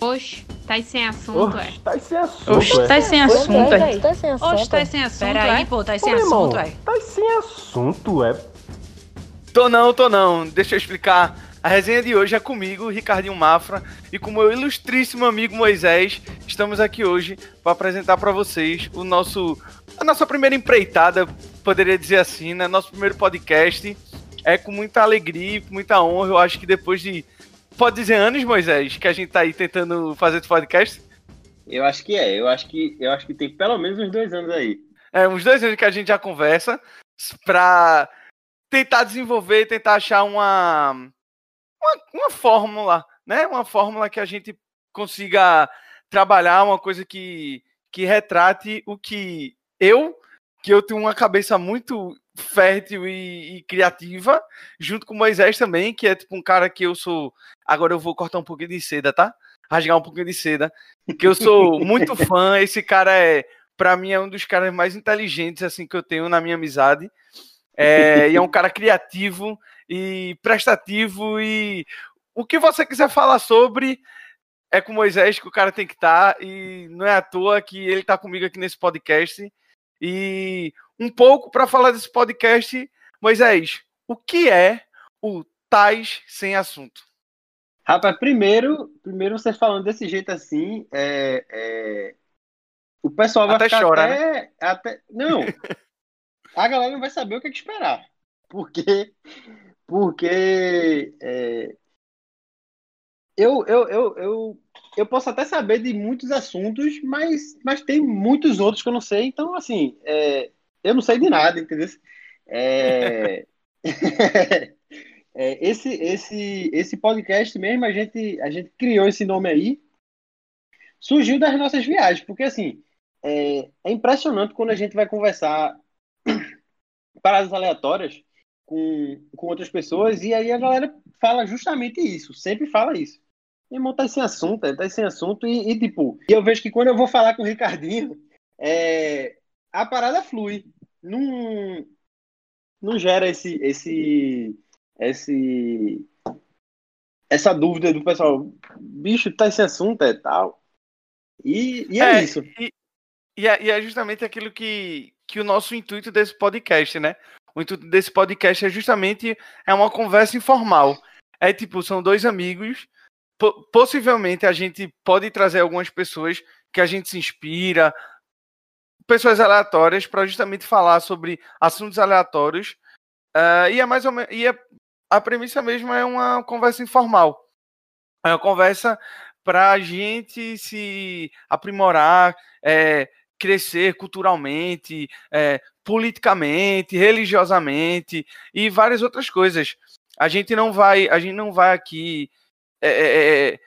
Oxe, tá sem assunto, é. Oxe, tá sem assunto, Oxe, é. tá sem assunto, é. Tá sem assunto. Oxe, tá sem assunto, Pera aí, é. pô, tá sem assunto, é. Tá sem assunto, é. Tô não, tô não. Deixa eu explicar. A resenha de hoje é comigo, Ricardinho Mafra, e com meu ilustríssimo amigo Moisés. Estamos aqui hoje para apresentar para vocês o nosso a nossa primeira empreitada, poderia dizer assim, né? Nosso primeiro podcast. É com muita alegria, com muita honra. Eu acho que depois de pode dizer anos, Moisés, que a gente tá aí tentando fazer esse podcast. Eu acho que é. Eu acho que, eu acho que tem pelo menos uns dois anos aí. É, uns dois anos que a gente já conversa pra tentar desenvolver, tentar achar uma, uma, uma fórmula, né? Uma fórmula que a gente consiga trabalhar, uma coisa que, que retrate o que eu, que eu tenho uma cabeça muito fértil e, e criativa, junto com o Moisés também, que é tipo um cara que eu sou. Agora eu vou cortar um pouquinho de seda, tá? Rasgar um pouquinho de seda. Que eu sou muito fã. Esse cara é, pra mim, é um dos caras mais inteligentes assim que eu tenho na minha amizade. É, e é um cara criativo e prestativo e o que você quiser falar sobre é com o Moisés que o cara tem que estar e não é à toa que ele está comigo aqui nesse podcast e um pouco para falar desse podcast, Moisés, o que é o Tais sem assunto? Rapaz, primeiro, primeiro você falando desse jeito assim, é, é, o pessoal vai Até ficar chora, até, até. Não, a galera não vai saber o que, é que esperar. Porque. Porque. é, eu, eu, eu, eu, eu posso até saber de muitos assuntos, mas, mas tem muitos outros que eu não sei. Então, assim, é, eu não sei de nada, entendeu? É, é, esse, esse, esse podcast mesmo, a gente, a gente criou esse nome aí, surgiu das nossas viagens, porque assim, é, é impressionante quando a gente vai conversar paradas aleatórias com, com outras pessoas, e aí a galera fala justamente isso, sempre fala isso. Meu irmão, tá sem assunto, é, tá sem assunto, e, e, tipo, e eu vejo que quando eu vou falar com o Ricardinho, é, a parada flui. Não, não gera esse, esse, esse, essa dúvida do pessoal, bicho, tá esse assunto, é tal. E, e é, isso. E, e, é, e é justamente aquilo que, que o nosso intuito desse podcast, né? O intuito desse podcast é justamente é uma conversa informal. É tipo, são dois amigos. Possivelmente a gente pode trazer algumas pessoas que a gente se inspira, pessoas aleatórias, para justamente falar sobre assuntos aleatórios. Uh, e é mais ou. E é, a premissa mesmo é uma conversa informal. É uma conversa para a gente se aprimorar, é, crescer culturalmente, é, politicamente, religiosamente e várias outras coisas. A gente não vai, a gente não vai aqui é,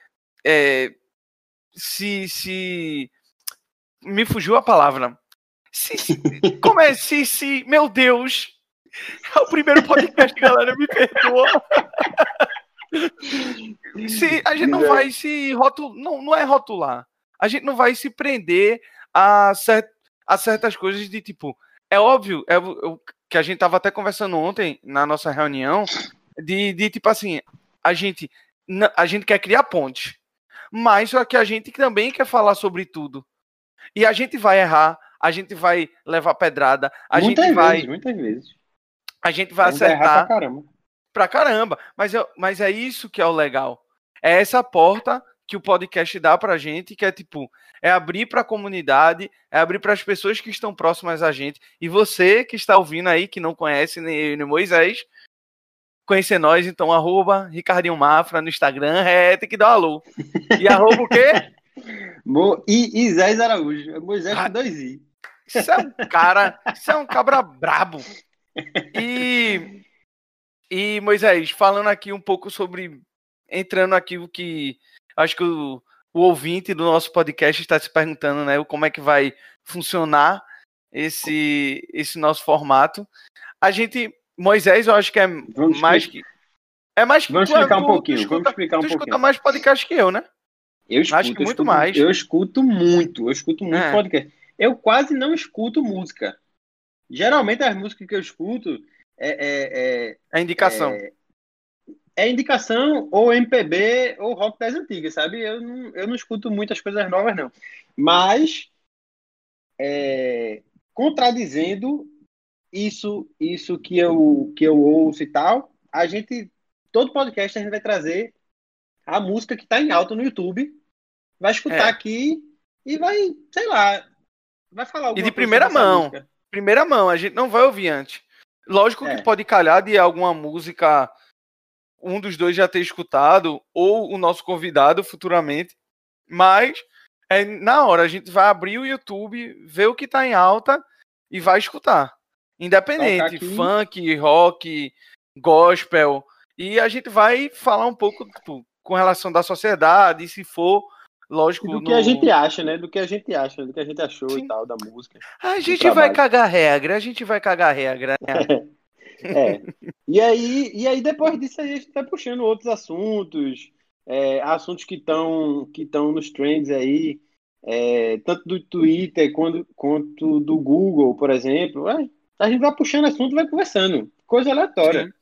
é, se, se me fugiu a palavra. Se, se, como é se, se, meu Deus, é o primeiro podcast, galera, me perdoa. se, a gente não vai se rotular, não, não é rotular. A gente não vai se prender a, cert, a certas coisas de tipo. É óbvio, é o que a gente tava até conversando ontem na nossa reunião, de, de tipo assim, a gente, a gente quer criar pontes, mas só que a gente também quer falar sobre tudo. E a gente vai errar, a gente vai levar pedrada, a muitas gente vezes, vai. Muitas vezes. A gente vai A gente vai acertar pra caramba. pra caramba. Mas é, mas é isso que é o legal. É essa porta que o podcast dá pra gente, que é tipo, é abrir pra comunidade, é abrir para as pessoas que estão próximas a gente. E você que está ouvindo aí, que não conhece nem eu nem Moisés, conhecer nós, então, arroba Ricardinho Mafra no Instagram, é, tem que dar um alô. E arroba o quê? Mo, e Isés Araújo. Moisés Ah. com dois I. Isso é um cara, isso é um cabra brabo. E, e Moisés, falando aqui um pouco sobre, entrando aqui o que acho que o, o ouvinte do nosso podcast está se perguntando, né, como é que vai funcionar esse, esse nosso formato. A gente, Moisés, eu acho que é Vamos mais que é mais que Vamos tu- explicar um tu- pouquinho, Tu escuta, vamos explicar um tu escuta pouquinho. mais podcast que eu, né? Eu escuto, Acho que eu muito escuto- mais. Eu escuto muito, eu escuto muito É. podcast. Eu quase não escuto música. Geralmente as músicas que eu escuto é, é, é- A indicação. é- é indicação ou MPB ou rock das antigas, sabe? Eu não, eu não escuto muitas coisas novas, não. Mas, é, contradizendo isso, isso que eu, que eu ouço e tal, a gente, todo podcast a gente vai trazer a música que está em alta no YouTube, vai escutar É. aqui e vai, sei lá, vai falar E alguma de coisa primeira mão. música. Primeira mão, a gente não vai ouvir antes. Lógico É. que pode calhar de alguma música um dos dois já ter escutado, ou o nosso convidado futuramente, mas é, na hora a gente vai abrir o YouTube, ver o que tá em alta e vai escutar. Independente, aqui. funk, rock, gospel. E a gente vai falar um pouco tipo, com relação da sociedade, se for, lógico. Do que no- a gente acha, né? Do que a gente acha, do que a gente achou Sim. e tal da música. A gente vai cagar regra, a gente vai cagar regra. né? É. E aí, e aí depois disso a gente vai puxando outros assuntos, é, assuntos que estão que nos trends aí, é, tanto do Twitter quanto, quanto do Google, por exemplo. É, a gente vai puxando assunto e vai conversando. Coisa aleatória. Sim.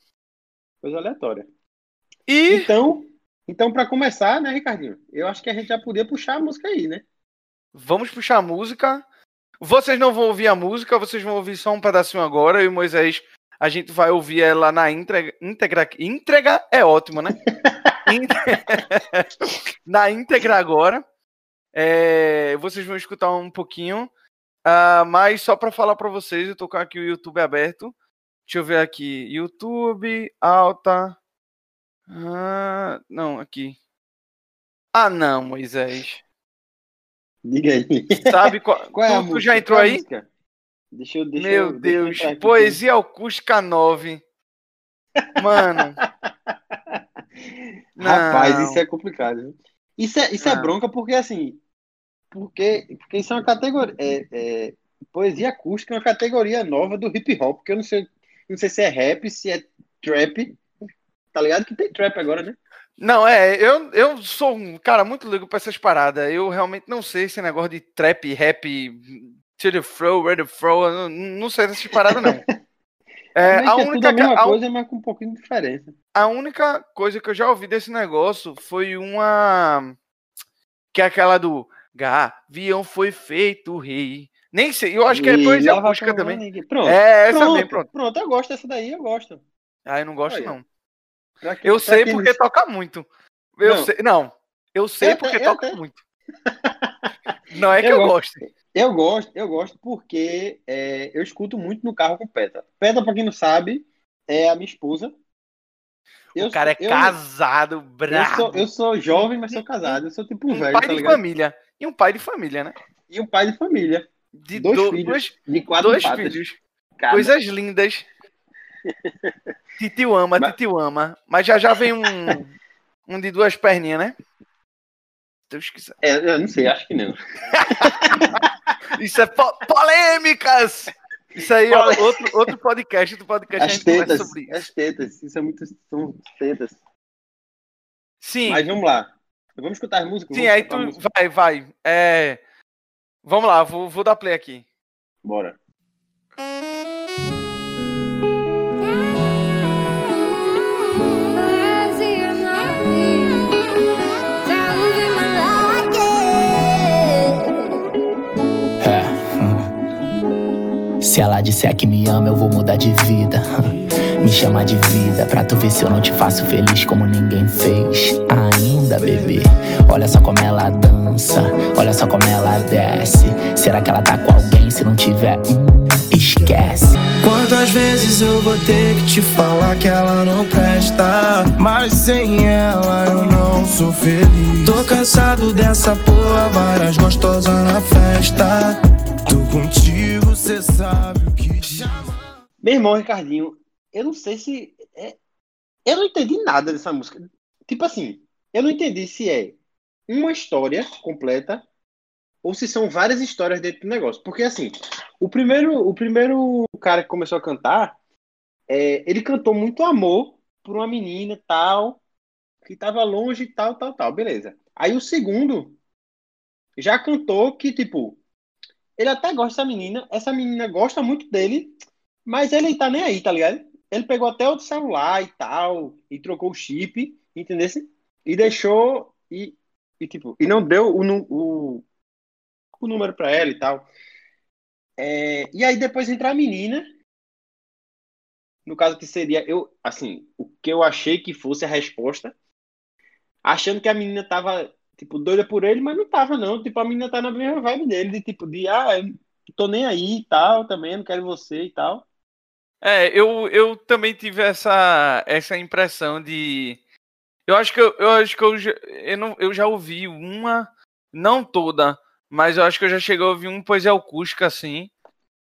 Coisa aleatória. E Então, então para começar, né, Ricardinho? Eu acho que a gente já podia puxar a música aí, né? vamos puxar a música. Vocês não vão ouvir a música, vocês vão ouvir só um pedacinho agora. E o Moisés, a gente vai ouvir ela na íntegra. Íntegra, íntegra é ótimo, né? Na íntegra agora. É, vocês vão escutar um pouquinho. Ah, mas só para falar para vocês, eu tô com aqui o YouTube aberto. Deixa eu ver aqui. YouTube, alta. Ah, não, aqui. Ah, não, Moisés. Diga aí. Sabe qual, Qual é a tu, música? já entrou Qual aí? música? Deixa eu, deixa Meu eu, deixa eu Deus, entrar aqui. Poesia Acústica 9. Mano. Rapaz, isso é complicado. Isso é, isso é Não. bronca porque, assim, porque, porque isso é uma categoria. É, é, poesia acústica é uma categoria nova do hip hop, que eu não sei, não sei se é rap, se é trap. Tá ligado que tem trap agora, né? Não, é, eu, eu sou um cara muito ligo pra essas paradas. Eu realmente não sei esse negócio de trap, rap, to the flow, where the flow, não, não sei dessas paradas, não. É, a, é tudo única, a mesma a, coisa, mas com um pouquinho de diferença. a única coisa que eu já ouvi desse negócio foi uma. Que é aquela do Gavião foi feito rei. Nem sei, eu acho que é lava acústica com também. Pronto. É, essa pronto, mesmo, pronto. Pronto, eu gosto dessa daí, eu gosto. Ah, eu não gosto, Olha, não. Que- Eu sei porque não- toca muito. Eu Não. sei, não. Eu sei Eu porque até- eu toca até- muito. Não é que Eu eu, gosto. gosto. Eu gosto, eu gosto porque é, eu escuto muito no carro com Peta. Peta, pra quem não sabe, é a minha esposa. Eu o cara é eu- casado, Eu brabo. sou, eu sou jovem, mas sou casado. Eu sou tipo um um velho, pai tá de ligado? família. E um pai de família, né? E um pai de família. De Dois do- filhos. dois, De quatro dois patas. filhos. cada. Coisas lindas. Titio ama, Mas- titio ama. Mas já já vem um, um de duas perninhas, né? Deus quiser. É, eu não sei, acho que não. Isso é po- polêmicas! Isso aí, ó, Polê- outro, outro podcast, outro podcast a As tetas, sobre isso. as tetas. Isso é muito. São tetas. Sim, Mas vamos lá. Vamos escutar as músicas? sim, aí tu música? vai, vai. É, Vamos lá, vou, vou dar play aqui. Bora. É. Se ela disser que me ama, eu vou mudar de vida. Me chama de vida pra tu ver se eu não te faço feliz como ninguém fez ainda, bebê. Olha só como ela dança, olha só como ela desce. Será que ela tá com alguém? Se não tiver, hum, esquece. Quantas vezes eu vou ter que te falar que ela não presta? Mas sem ela eu não sou feliz. Tô cansado dessa porra, várias gostosas na festa. Tô contigo, cê sabe o que chama. Meu irmão Ricardinho, eu não sei se. é- Eu não entendi nada dessa música. Tipo assim, eu não entendi se é uma história completa ou se são várias histórias dentro do negócio. Porque assim, o primeiro, o primeiro cara que começou a cantar, é, ele cantou muito amor por uma menina tal, que tava longe tal, tal, tal. Beleza. Aí o segundo já cantou que, tipo, ele até gosta dessa menina, essa menina gosta muito dele, mas ele tá nem aí, tá ligado? Ele pegou até outro celular e tal, e trocou o chip, entendeu? E deixou, e, e tipo, e não deu o, o, o número pra ela e tal. É, e aí depois entra a menina, no caso que seria, eu, assim, o que eu achei que fosse a resposta, achando que a menina tava, tipo, doida por ele, mas não tava, não. Tipo, a menina tá na mesma vibe dele, de tipo, de, ah, tô nem aí e tal, também, não quero você e tal. É, eu, eu também tive essa, essa impressão de. Eu acho que eu, eu acho que eu, já- eu, não, eu já ouvi uma, não toda, mas eu acho que eu já cheguei a ouvir um poesia acústica assim,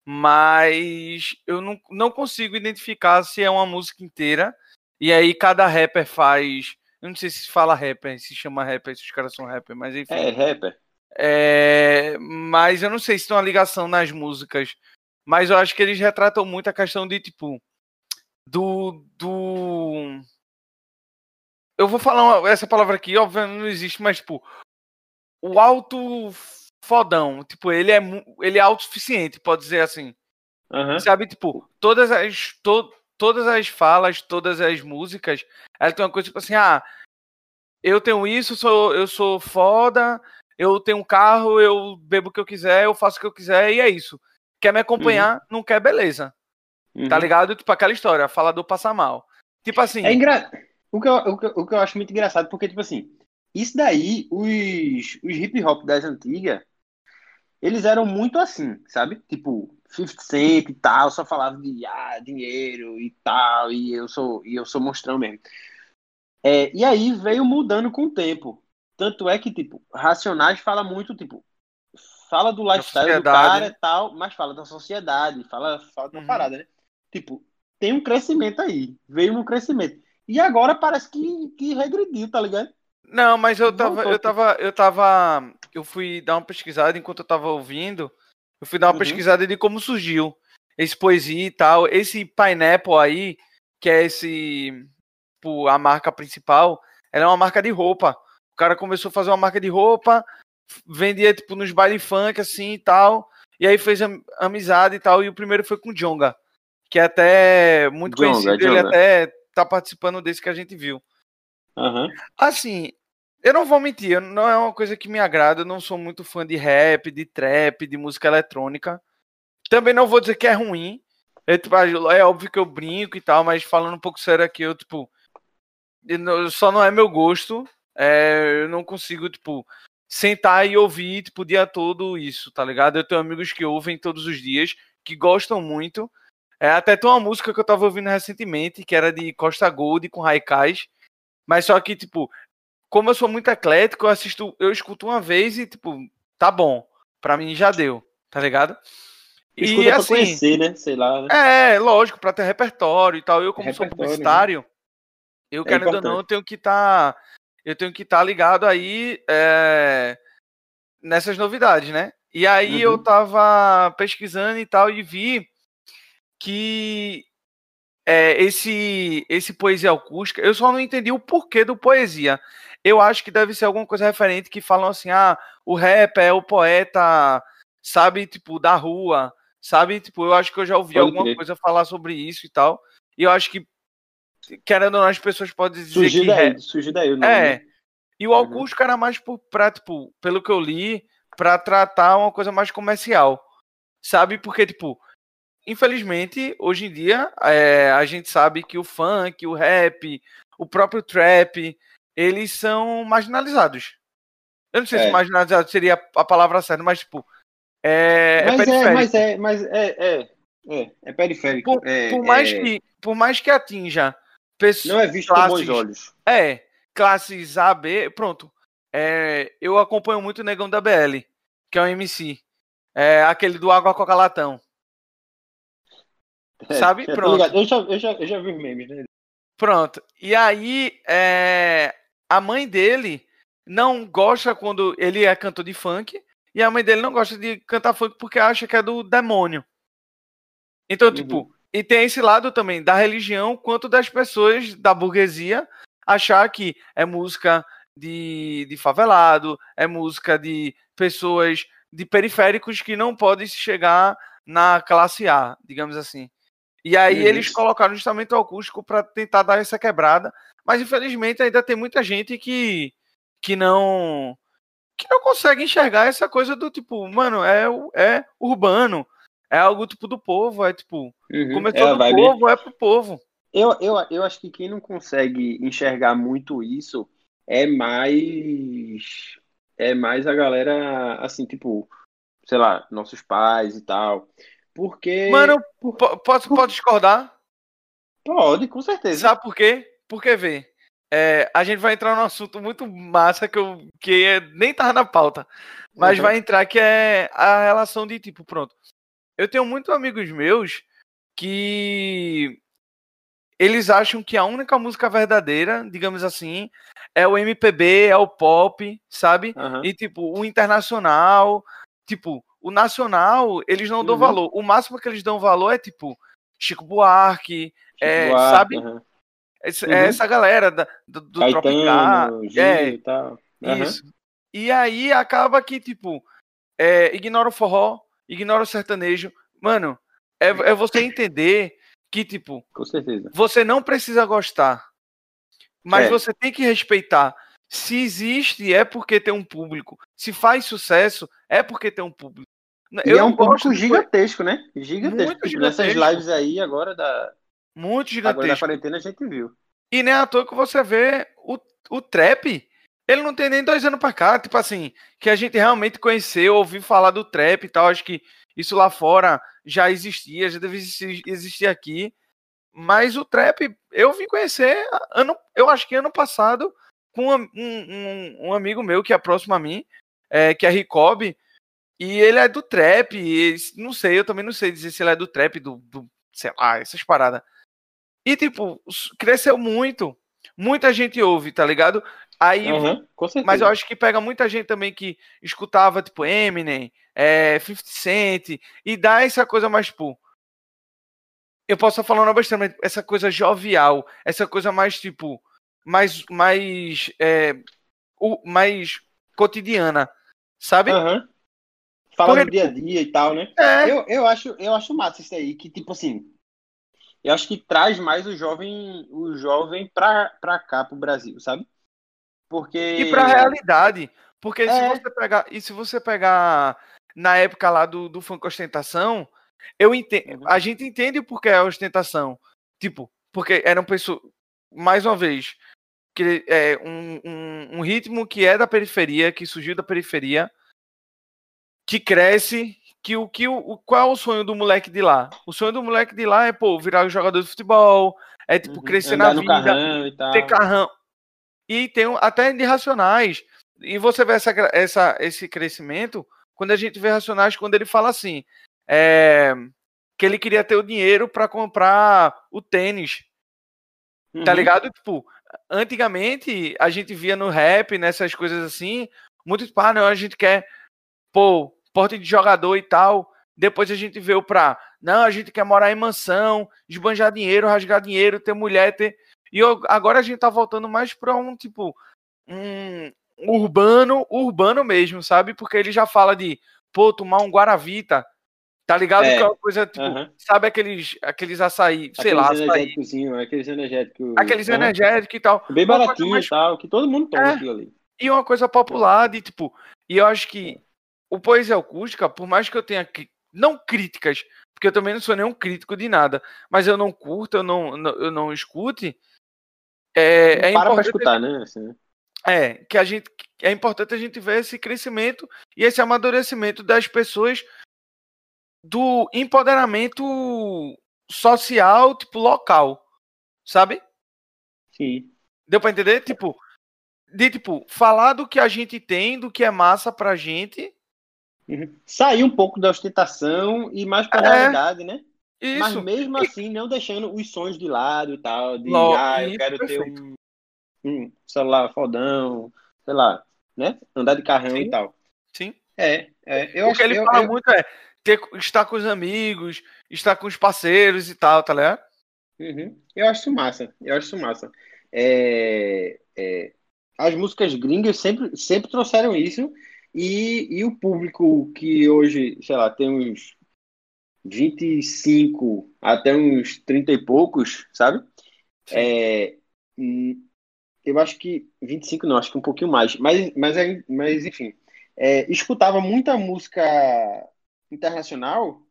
mas eu não, não consigo identificar se é uma música inteira. E aí cada rapper faz. Eu não sei se fala rapper, se chama rapper, se os caras são rapper, mas enfim. É, rapper. É, mas eu não sei se tem uma ligação nas músicas. Mas eu acho que eles retratam muito a questão de, tipo, do. do... Eu vou falar uma- essa palavra aqui, obviamente não existe, mas, tipo, o alto fodão. Tipo, ele é, ele é autossuficiente, pode dizer assim. Aham. Sabe, tipo, todas as, to, todas as falas, todas as músicas, ela tem uma coisa tipo assim, ah, eu tenho isso, sou, eu sou foda, eu tenho um carro, eu bebo o que eu quiser, eu faço o que eu quiser, e é isso. Quer me acompanhar, não quer, beleza. Tá Uhum. ligado? Tipo, aquela história, falador passa mal. Tipo assim, É engra... o, que eu, o, que, eu- o que eu acho muito engraçado, porque, tipo assim, isso daí, os, os hip hop das antigas, eles eram muito assim, sabe? Tipo, 50 Cent e tal, só falava de ah, dinheiro e tal, e eu sou, e eu sou monstrão mesmo. É, e aí veio mudando com o tempo. Tanto é que, tipo, Racionais fala muito, tipo, fala do lifestyle do cara né? e tal, mas fala da sociedade, fala, fala da Uhum. parada, né? Tipo, tem um crescimento aí, veio um crescimento. E agora parece que, que regrediu, tá ligado? Não, mas eu tava, Voltou, eu tava, eu tava, eu fui dar uma pesquisada enquanto eu tava ouvindo, eu fui dar uma Uhum. pesquisada de como surgiu esse poesia e tal, esse Pineapple aí, que é esse, tipo, a marca principal, ela é uma marca de roupa. O cara começou a fazer uma marca de roupa, vendia tipo nos baile funk assim e tal, e aí fez am- amizade e tal, e o primeiro foi com o Jonga, que é até muito Djonga, conhecido, ele Djonga. até tá participando desse que a gente viu. Aham. Assim, eu não vou mentir, eu- não é uma coisa que me agrada. Eu não sou muito fã de rap, de trap, de música eletrônica. Também não vou dizer que é ruim. É, tipo, é óbvio que eu brinco e tal, mas falando um pouco sério aqui, eu, tipo, eu só não é meu gosto. É, eu não consigo, tipo, sentar e ouvir, tipo, o dia todo isso, tá ligado? Eu tenho amigos que ouvem todos os dias, que gostam muito. É, até tem uma música que eu tava ouvindo recentemente, que era de Costa Gold com Raikais. Mas só que, tipo, como eu sou muito eclético, eu assisto, eu escuto uma vez e, tipo, tá bom. Pra mim já deu, tá ligado? Escuta pra conhecer, né? Sei lá. né? É, lógico, pra ter repertório e tal. Eu, como sou Repertório, publicitário, eu, É querendo ou não, eu tenho que estar. Eu tenho que estar ligado aí é, nessas novidades, né? E aí eu Uhum. tava pesquisando e tal, e vi que é, esse, esse poesia acústica, eu só não entendi o porquê do poesia. Eu acho que deve ser alguma coisa referente que falam assim, ah, o rap é o poeta, sabe, tipo, da rua, sabe? Tipo, eu acho que eu já ouvi Pode alguma crer. coisa falar sobre isso e tal. E eu acho que, querendo ou não, as pessoas podem dizer Surgiu que daí, rap- surgiu daí o nome. é. né? E o Uhum. acústico era mais por, pra, tipo, pelo que eu li, pra tratar uma coisa mais comercial. Sabe? Porque, tipo, infelizmente, hoje em dia, é, a gente sabe que o funk, o rap, o próprio trap, eles são marginalizados. Eu não sei se É. marginalizado seria a palavra certa, mas, tipo, é, é Mas é, periférico. mas é, mas é, é, é, é periférico. Por, é, por mais é- que, por mais que atinja não é visto com bons olhos. É, classes A, B, pronto. É, eu acompanho muito o Negão da BL, que é o MC. É, aquele do Água Coca Latão. É, Sabe? Pronto. Eu já, eu, já, eu já vi os memes, né? Pronto. E aí, é, a mãe dele não gosta quando ele é cantor de funk, e a mãe dele não gosta de cantar funk porque acha que é do demônio. Então, Uhum. tipo, e tem esse lado também da religião, quanto das pessoas da burguesia achar que é música de, de favelado, é música de pessoas de periféricos que não podem chegar na classe A, digamos assim. E aí Uhum. eles colocaram justamente o acústico para tentar dar essa quebrada, mas infelizmente ainda tem muita gente que que não que não consegue enxergar essa coisa do tipo, mano, é é urbano, é algo tipo do povo, é tipo, Uhum. começou É a do vibe. povo, é pro povo. Eu, eu, eu acho que quem não consegue enxergar muito isso é mais é mais a galera assim, tipo, sei lá, nossos pais e tal. Porque Mano, por- posso pode discordar? pode, com certeza. Sabe por quê? Porque vê, é, a gente vai entrar num assunto muito massa que eu que é- nem tava na pauta, mas Uhum. vai entrar que é a relação de tipo, pronto. Eu tenho muitos amigos meus que eles acham que a única música verdadeira, digamos assim, é o MPB, é o pop, sabe? Aham. E tipo, o internacional, tipo, o nacional, eles não dão Uhum. valor. O máximo que eles dão valor é tipo Chico Buarque, é, Buarque, sabe? Esse- Uhum. é essa galera da- do, do Tropical. Caetano, É, e tal. Isso. E aí acaba que, tipo, é, ignora o forró, ignora o sertanejo. Mano, é, é você entender que, tipo, Com certeza. você não precisa gostar, mas É. você tem que respeitar. Se existe, é porque tem um público. Se faz sucesso, é porque tem um público. E é não um público gigantesco, né? Gigantesco. Muito Tipo, nessas gigantesco. lives aí agora da, Muito agora da gigantesco. quarentena a gente viu. E nem à toa que você vê o, o trap, ele não tem nem dois anos pra cá, tipo assim, que a gente realmente conheceu, ouviu falar do trap e tal, acho que isso lá fora já existia, já deve existir, existir aqui, mas o trap eu vim conhecer, ano, eu acho que ano passado, com um, um, um amigo meu que é próximo a mim, é, que é Ricob, e ele é do trap, e, não sei, eu também não sei dizer se ele é do trap, do, do sei lá, essas paradas. E, tipo, cresceu muito. Muita gente ouve, tá ligado? Aí, certeza. mas eu acho que pega muita gente também que escutava, tipo, Eminem, é, 50 Cent, e dá essa coisa mais, tipo. Eu posso estar falando bastante, mas essa coisa jovial, essa coisa mais, tipo, mais, mais, é, o, mais cotidiana, sabe? Aham. Fala Porque, do dia a dia e tal, né? É, Eu, eu, acho, eu acho massa isso aí, que tipo assim, eu acho que traz mais o jovem, o jovem pra, pra cá, pro Brasil, sabe? Porque. e pra realidade. Porque se É. você pegar. E se você pegar na época lá do, do funk ostentação, eu entendo. Uhum. A gente entende o porquê é ostentação. Tipo, porque eram pessoas. Mais uma vez, que é um, um, um ritmo que é da periferia, que surgiu da periferia, que cresce. Que o que o, qual é o sonho do moleque de lá? O sonho do moleque de lá é, pô, virar jogador de futebol, é tipo Uhum. crescer na vida, ter carrão. E tem até de Racionais. E você vê essa, essa, esse crescimento quando a gente vê Racionais, quando ele fala assim, é, que ele queria ter o dinheiro para comprar o tênis, tá Uhum. ligado? Tipo, antigamente a gente via no rap, nessas coisas assim, muito tipo, ah, não, a gente quer, pô, porte de jogador e tal. Depois a gente veio pra, não, a gente quer morar em mansão, esbanjar dinheiro, rasgar dinheiro, ter mulher, ter. E eu- agora a gente tá voltando mais pra um, tipo, um urbano, urbano mesmo, sabe? Porque ele já fala de, pô, tomar um Guaravita, tá ligado? É, Que é uma coisa, tipo, aham. sabe aqueles, aqueles açaí, sei Aqueles lá, energéticos, aqueles energéticos. aqueles aham. energéticos e tal. Bem baratinho mais e tal, que todo mundo toma É. aquilo ali. E uma coisa popular de tipo, e eu acho que o poesia acústica, por mais que eu tenha não críticas, porque eu também não sou nenhum crítico de nada, mas eu não curto, eu não- eu não escute, é, é para pra importante escutar, né? Assim, é que a gente é importante a gente ver esse crescimento e esse amadurecimento das pessoas do empoderamento social, tipo local, sabe? Sim. Deu pra entender? Tipo, de tipo, falar do que a gente tem, do que é massa pra gente. Uhum. Sair um pouco da ostentação e mais pra É. realidade, né? Mas Isso. mesmo E- assim, não deixando os sonhos de lado e tal. De, Lo- ah, eu quero ter perfeito. um, um celular fodão, sei lá, né? Andar de carrão Sim. e tal. Sim. É, é eu o acho que ele eu- fala eu- muito é ter, estar com os amigos, estar com os parceiros e tal, tá ligado? Uhum. Eu acho isso massa. Eu acho isso massa. É, é, as músicas gringas sempre, sempre trouxeram isso. E, e o público que hoje, sei lá, tem uns 25 até uns 30 e poucos, sabe? É, hum, eu acho que 25 não, acho que um pouquinho mais. Mas, mas, mas enfim, é, escutava muita música internacional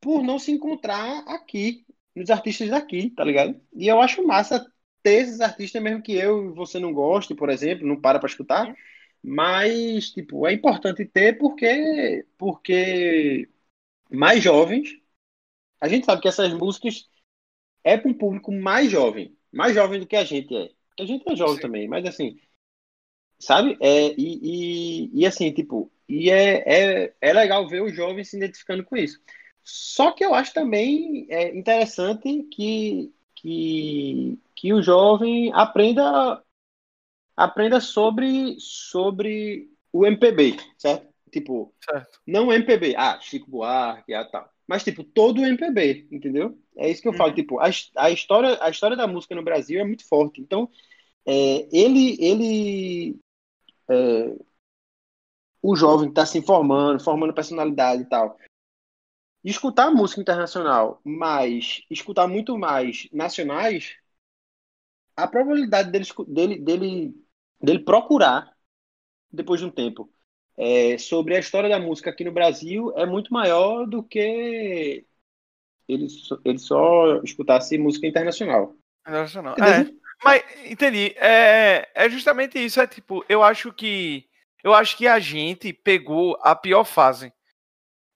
por não se encontrar aqui, nos artistas daqui, tá ligado? E eu acho massa ter esses artistas, mesmo que eu e você não goste, por exemplo, não para pra escutar. Mas, tipo, é importante ter porque, porque mais jovens, a gente sabe que essas músicas é para um público mais jovem, mais jovem do que a gente é. A gente é jovem Sim. também, mas assim, sabe? É, e, e, e assim, tipo, e é, é, é legal ver os jovens se identificando com isso. Só que eu acho também é, interessante que, que, que o jovem aprenda aprenda sobre, sobre o MPB, certo? Tipo, Certo. não MPB, ah, Chico Buarque, ah, tal. Mas, tipo, todo o MPB, entendeu? É isso que eu falo, Uhum. tipo, a, a, história, a história da música no Brasil é muito forte. Então, é, ele, ele é, o jovem que está se formando, formando personalidade e tal, escutar música internacional, mas escutar muito mais nacionais, a probabilidade dele, dele, dele, dele procurar, depois de um tempo, é, sobre a história da música aqui no Brasil é muito maior do que ele só, ele só escutasse música internacional. Internacional. É, mas entendi. É, é justamente isso. É tipo, eu acho que eu acho que a gente pegou a pior fase.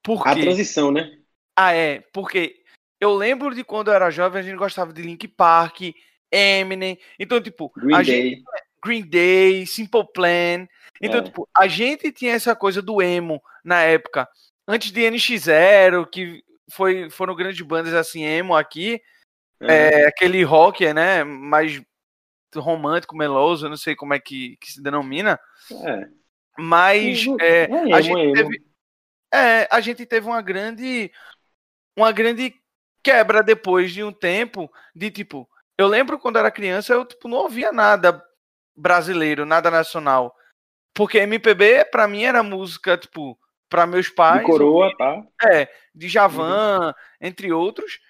Por A transição, né? Ah, é, porque eu lembro de quando eu era jovem, a gente gostava de Link Park, Eminem. Então, tipo, Green a Day. gente Green Day, Simple Plan. Então, É. tipo, a gente tinha essa coisa do emo na época. Antes de NX0, que foi, foram grandes bandas assim, emo aqui. É, aquele rock, né? Mais romântico, meloso, eu não sei como é que, que se denomina. É. Mas é, É emo, a gente teve. É, a gente teve uma grande. Uma grande quebra depois de um tempo de tipo. Eu lembro quando era criança, eu tipo, não ouvia nada brasileiro, nada nacional. Porque MPB, pra mim, era música, tipo, pra meus pais. De coroa, tá? É, de Javan, entre outros.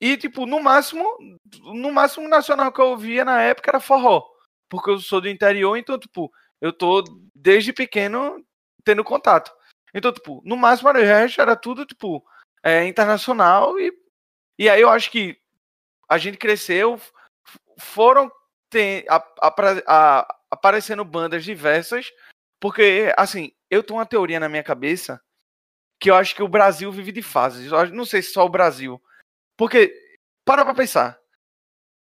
E, tipo, no máximo, no máximo nacional que eu ouvia na época era forró. Porque eu sou do interior, então, tipo, eu tô desde pequeno tendo contato. Então, tipo, no máximo era o resto, era tudo, tipo, é, internacional. E, e aí eu acho que a gente cresceu, foram ter, a- apra- a- aparecendo bandas diversas, porque, assim, eu tenho uma teoria na minha cabeça que eu acho que o Brasil vive de fases. Eu não sei se só o Brasil. Porque, para pra pensar.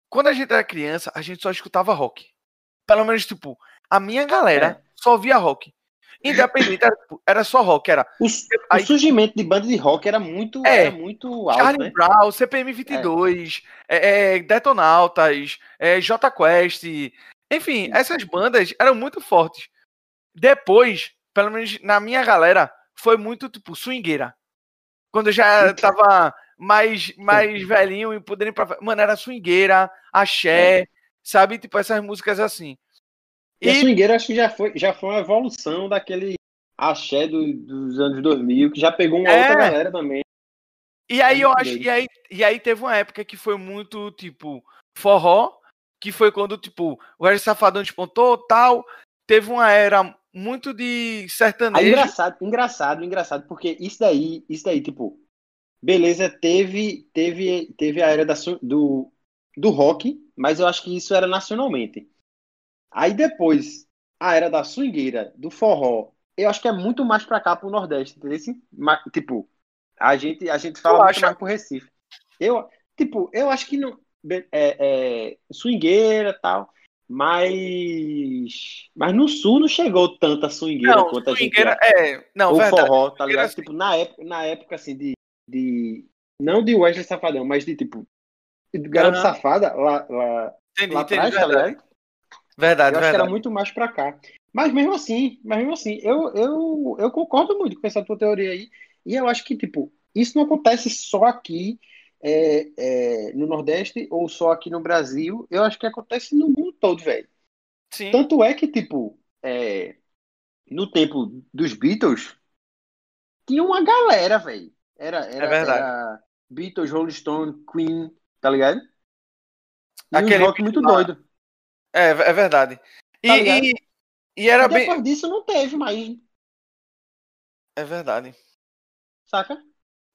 Quando a gente era criança, a gente só escutava rock. Pelo menos, tipo, a minha galera só via rock. Independente, era, tipo, era só rock. Era O, su- o Aí- surgimento de banda de rock era muito, É. era muito alto, Charlie né? Brown, CPM 22, é, é, Detonautas, é, J Quest. Enfim, essas bandas eram muito fortes. Depois, pelo menos na minha galera, foi muito tipo swingueira. Quando eu já tava mais, mais velhinho e podendo ir pra. Mano, era swingueira, axé, sabe? Tipo, essas músicas assim. E a E- swingueira acho que já foi, já foi uma evolução daquele axé do- dos anos 2000, que já pegou uma É. outra galera também. E aí eu muito acho, e aí, e aí teve uma época que foi muito, tipo, forró, que foi quando, tipo, o Wesley Safadão despontou, tal. Teve uma era muito de Aí, sertanejo. engraçado, engraçado, engraçado, porque isso daí, isso daí, tipo, beleza, teve, teve, teve a era da, do, do rock, mas eu acho que isso era nacionalmente. Aí depois, a era da swingueira, do forró, eu acho que é muito mais pra cá, pro Nordeste, entendeu? Assim, ma- Tipo, a gente, a gente fala Tu muito acha? mais pro Recife. Eu, tipo, eu acho que não, é, é, swingueira e tal, mas, mas no Sul não chegou tanta swingueira Não, quanto a gente swingueira, é, não, Ou verdade. forró, tá swingueira, ligado? sim. Tipo, na época, na época assim, de, de. Não de Wesley Safadão, mas de tipo. De Garoto. Safada, lá, lá, Entendi, lá atrás, tá verdade. ligado? Verdade, Eu que era verdade. muito mais pra cá. Mas mesmo assim, mas mesmo assim, eu, eu, eu concordo muito com essa tua teoria aí. E eu acho que, tipo, isso não acontece só aqui é, é, no Nordeste ou só aqui no Brasil. Eu acho que acontece no mundo todo, velho. Sim. Tanto é que, tipo, é, no tempo dos Beatles, tinha uma galera, velho. Era, era, É verdade. era Beatles, Rolling Stone, Queen, tá ligado? E Aquele um rock muito doido. É, é verdade. E, Tá e, e era E bem. depois disso não teve mais, É verdade. saca?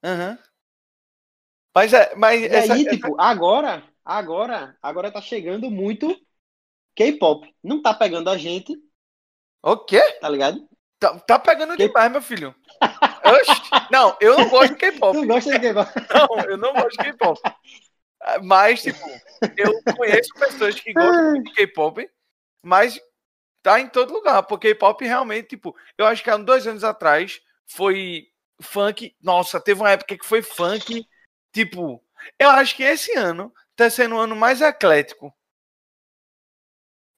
Aham. Mas é. Mas E essa, aí, essa- tipo, agora, agora, agora tá chegando muito K-pop. Não tá pegando a gente, O quê? tá ligado? Tá, tá pegando demais, meu filho. Oxi. Não, eu não gosto de K-pop. Tu gosta de K-pop? Não, eu não gosto de K-pop. Mas, tipo, eu conheço pessoas que gostam de K-pop, mas tá em todo lugar, porque K-pop realmente, tipo, eu acho que há dois anos atrás foi funk. Nossa, teve uma época que foi funk, tipo, eu acho que esse ano tá sendo o ano mais eclético.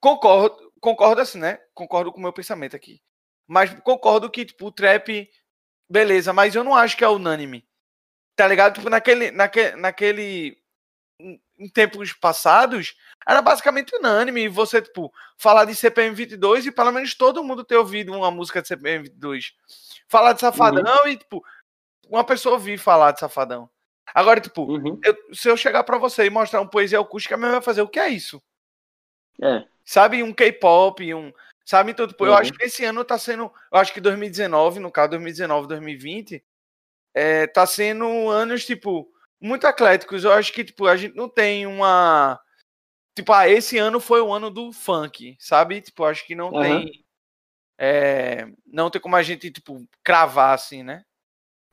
Concordo, concordo assim, né? Concordo com o meu pensamento aqui. Mas concordo que, tipo, o trap, beleza, mas eu não acho que é unânime. Tá ligado? Tipo, naquele, naquele, naquele. em- Em tempos passados, era basicamente unânime. Você, tipo, falar de CPM 22 e pelo menos todo mundo ter ouvido uma música de CPM 22. Falar de Safadão e, tipo, uma pessoa ouvir falar de Safadão. Agora, tipo, Uhum. eu- se eu chegar pra você e mostrar um poesia acústica, mesmo vai fazer o que é isso? É. Sabe, um K-pop, um. Sabe, então, tipo, eu Uhum. acho que esse ano tá sendo. Eu acho que 2019, no caso 2019, 2020, é, tá sendo anos, tipo, muito ecléticos. Eu acho que, tipo, a gente não tem uma. Tipo, ah, esse ano foi o ano do funk, sabe? Tipo, eu acho que não Aham. tem. é, não tem como a gente, tipo, cravar assim, né?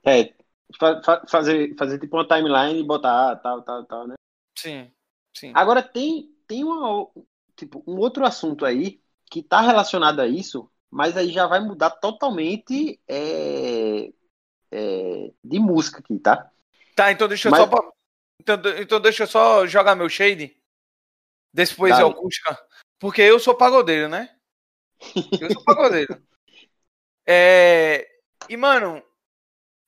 É, fa- fa- fazer, fazer tipo uma timeline e botar tal, tal, tal, né? Sim, sim. Agora tem, tem uma, tipo, um outro assunto aí que tá relacionado a isso, mas aí já vai mudar totalmente é, é, de música aqui, tá? Tá, então deixa eu Mas- só. Então, então deixa eu só jogar meu shade desse poesia acústica. Porque eu sou pagodeiro, né? Eu sou pagodeiro. É... E, mano,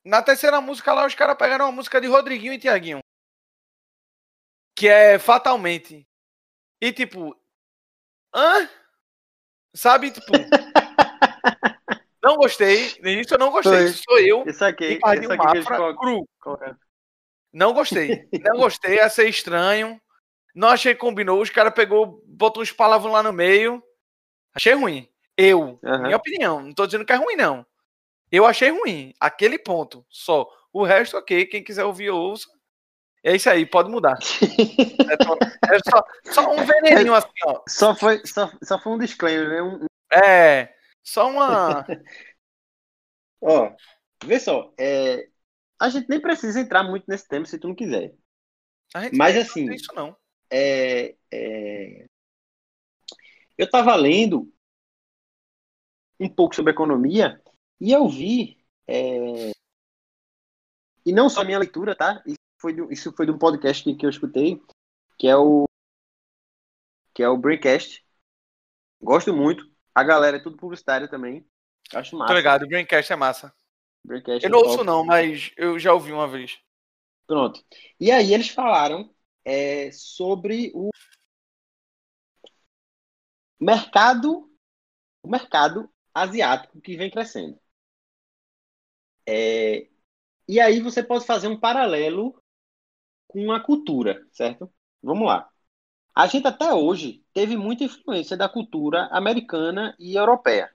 na terceira música lá, os caras pegaram uma música de Rodriguinho e Tiaguinho. Que é Fatalmente. E, tipo. Hã? Sabe, tipo. não gostei. Isso eu não gostei. Isso sou eu. Esse aqui, esse aqui Mafra, cru. Não gostei. Não gostei, achei estranho. Não achei que combinou. Os caras pegou, botou uns palavrões lá no meio. Achei ruim. Eu, Aham. minha opinião. Não tô dizendo que é ruim, não. Eu achei ruim. Aquele ponto. Só. O resto, ok. Quem quiser ouvir, ouça. É isso aí, pode mudar. É só, é só, só um veneninho assim, ó. Só foi, só, só foi um disclaimer, né? Um- É. Só uma. Ó, vê só, é, a gente nem precisa entrar muito nesse tema se tu não quiser. Mas não assim- Isso não. É, é, eu estava lendo um pouco sobre economia e eu vi, é, e não só a minha leitura, tá? Isso foi, de, isso foi de um podcast que, que eu escutei, que é o que é o Braincast. Gosto muito. A galera é tudo publicitária também. Acho massa. Tô ligado. O Braincast é massa. Braincast Eu é não ouço, não, mas eu já ouvi uma vez. Pronto. E aí eles falaram é, sobre o mercado, o mercado asiático que vem crescendo. É, e aí você pode fazer um paralelo com a cultura, certo? Vamos lá. A gente até hoje teve muita influência da cultura americana e europeia.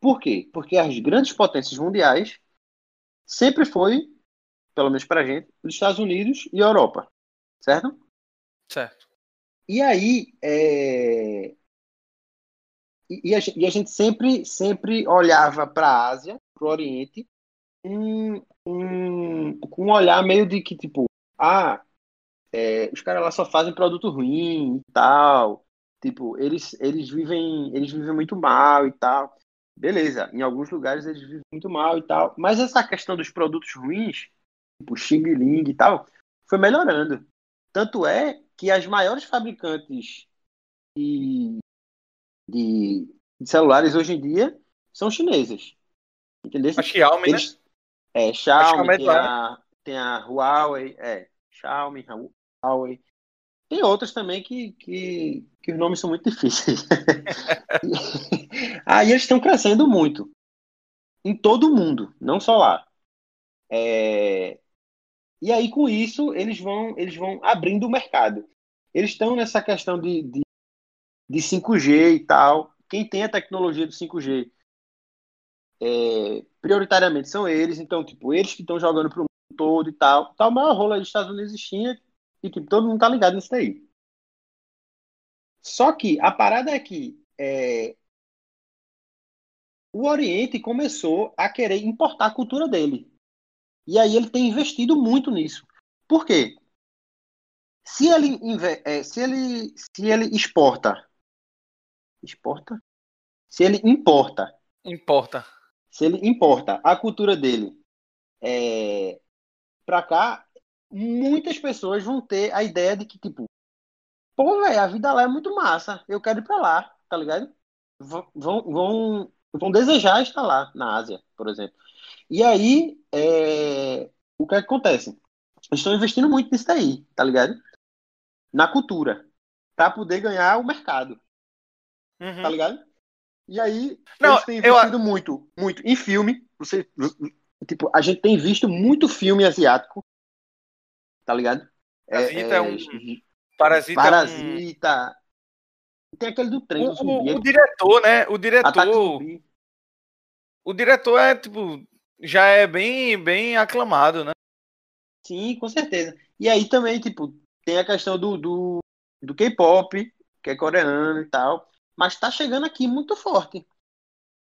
Por quê? Porque as grandes potências mundiais sempre foi, pelo menos pra gente, os Estados Unidos e a Europa, certo? Certo. E aí, é, e, e a, gente, e a gente sempre, sempre olhava para a Ásia, para o Oriente, um, um, com um olhar meio de que, tipo, ah, é, os caras lá só fazem produto ruim e tal. Tipo, eles, eles, vivem, eles vivem muito mal e tal. Beleza, em alguns lugares eles vivem muito mal e tal. Mas essa questão dos produtos ruins, tipo Xing Ling e tal, foi melhorando. Tanto é que as maiores fabricantes de, de, de celulares hoje em dia são chinesas. Entendeu? A Xiaomi, né? É, Xiaomi, é tem, a, tem a Huawei, é, Xiaomi, Huawei. Tem outras também que, que, que os nomes são muito difíceis. Aí eles estão crescendo muito. Em todo o mundo, não só lá. É, E aí, com isso, eles vão, eles vão abrindo o mercado. Eles estão nessa questão de, de, de 5G e tal. Quem tem a tecnologia do 5G é, prioritariamente são eles. Então, tipo, eles que estão jogando pro mundo todo e tal. Tá o maior rolo aí dos Estados Unidos e China e tipo, todo mundo tá ligado nisso daí. Só que a parada é que é, o Oriente começou a querer importar a cultura dele. E aí ele tem investido muito nisso. Por quê? Se ele, é, se ele, se ele exporta, exporta? Se ele importa, Importa. Se ele importa a cultura dele é, para cá, muitas pessoas vão ter a ideia de que, tipo, pô, velho, a vida lá é muito massa, eu quero ir pra lá, tá ligado? Vão, vão, vão, desejar estar lá, na Ásia, por exemplo. E aí, é, o que acontece? Eles estão investindo muito nisso daí, tá ligado? Na cultura, para poder ganhar o mercado, Uhum. tá ligado? E aí, Não, eles têm eu- investido muito, muito em filme. Você, tipo, a gente tem visto muito filme asiático, tá ligado? Parasita é um- Parasita. é um- Parasita. Tem aquele do trem, O, do zumbi. o- o diretor, né? O diretor. O diretor é, tipo, já é bem, bem aclamado, né? Sim, com certeza. E aí também, tipo, tem a questão do, do, do K-pop, que é coreano e tal, mas tá chegando aqui muito forte.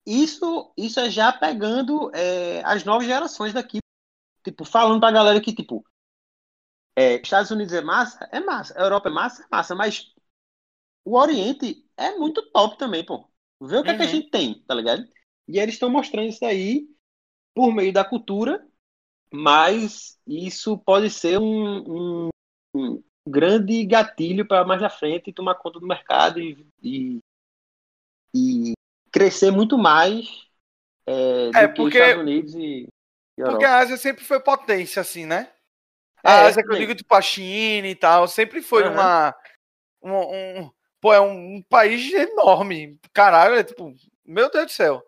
Isso, isso é já pegando é, as novas gerações daqui, tipo, falando pra galera que, tipo, é, Estados Unidos é massa, é massa, Europa é massa, é massa, mas o Oriente é muito top também, pô. Vê o que, é que a Uhum. gente tem, tá ligado? E eles estão mostrando isso aí por meio da cultura, mas isso pode ser um, um- um grande gatilho para mais à frente tomar conta do mercado e, e, e crescer muito mais é, do É, que porque- Estados Unidos e, e. Porque a Ásia sempre foi potência, assim, né? A É, Ásia que eu digo, tipo, a China e tal, sempre foi Aham. uma. Um, um- pô, é um, um país enorme. Caralho, é tipo, meu Deus do céu.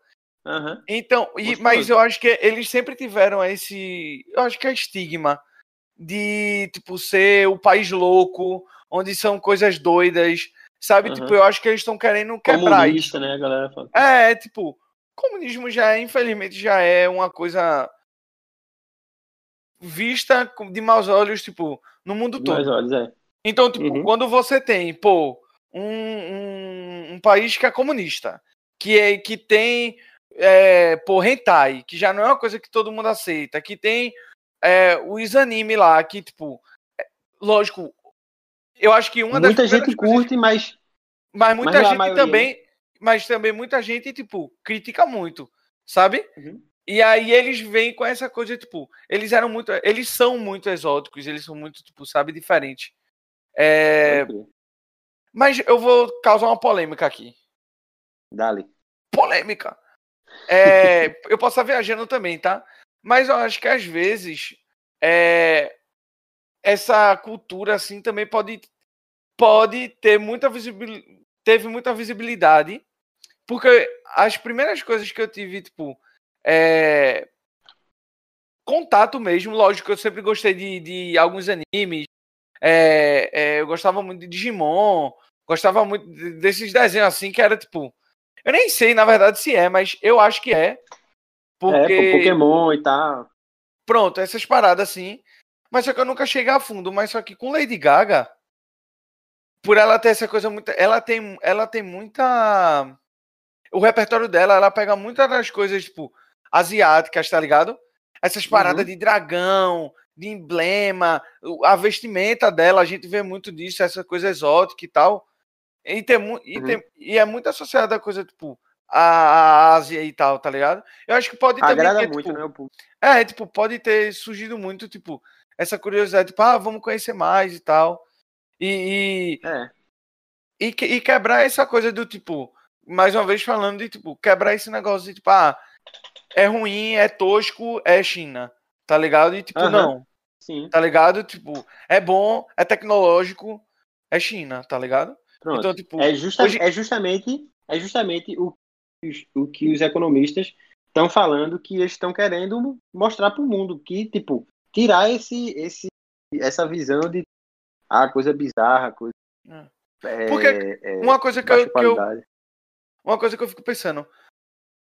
Aham. Então, e- mas eu acho que eles sempre tiveram esse. Eu acho que é estigma de, tipo, ser o país louco, onde são coisas doidas. Sabe? Aham. Tipo, eu acho que eles estão querendo quebrar isso. Né? Galera fala. É, tipo, comunismo já é, infelizmente, já é uma coisa vista de maus olhos, tipo, no mundo todo. Olha, Zé. Então, tipo, Uhum. quando você tem, pô, um, um, um país que é comunista, que, é, que tem, é, pô, hentai, que já não é uma coisa que todo mundo aceita, que tem é, os anime lá, que, tipo, é, lógico, eu acho que uma das Muita primeiras gente coisas- curte, mas mas muita Mas é gente maioria, também. Mas também muita gente, tipo, critica muito, sabe? Uhum. E aí eles vêm com essa coisa, tipo, eles eram muito. Eles são muito exóticos, eles são muito, tipo, sabe, diferentes. É, mas eu vou causar uma polêmica aqui. Dale. Polêmica! É, eu posso estar viajando também, tá? Mas eu acho que às vezes é, essa cultura assim também pode, pode ter muita visibilidade. Teve muita visibilidade. Porque as primeiras coisas que eu tive, tipo, é, contato mesmo, lógico, eu sempre gostei de, de alguns animes. é, é, eu gostava muito de Digimon, gostava muito de- desses desenhos assim, que era tipo. Eu nem sei, na verdade, se é, mas eu acho que é. Porque. É, Pokémon e tal. Pronto, essas paradas assim. Mas só que eu nunca cheguei a fundo. Mas só que com Lady Gaga, por ela ter essa coisa muito. Ela tem, ela tem muita. O repertório dela, ela pega muitas das coisas, tipo, asiáticas, tá ligado? Essas paradas Uhum. de dragão, de emblema, a vestimenta dela, a gente vê muito disso, essa coisa exótica e tal. E, tem, e, Uhum. tem- e é muito associada a coisa, tipo, a, Ásia e tal, tá ligado? Eu acho que pode também Agrada ter, muito, tipo, né? O público. é, tipo, pode ter surgido muito, tipo, essa curiosidade, tipo, ah, vamos conhecer mais e tal. E, É. e, e, que- e quebrar essa coisa do tipo, mais uma vez falando de, tipo, quebrar esse negócio de, tipo, ah, é ruim, é tosco, é China, tá ligado? E, tipo, Aham. não, Sim. tá ligado? Tipo, é bom, é tecnológico, é China, tá ligado? Pronto. Então, tipo, É, justa, hoje- é justamente, é justamente o, que os- o que os economistas estão falando que eles estão querendo mostrar para o mundo que, tipo, tirar esse, esse, essa visão de ah, coisa bizarra, coisa. É, Porque é, Uma coisa que eu, que eu, uma coisa que eu fico pensando.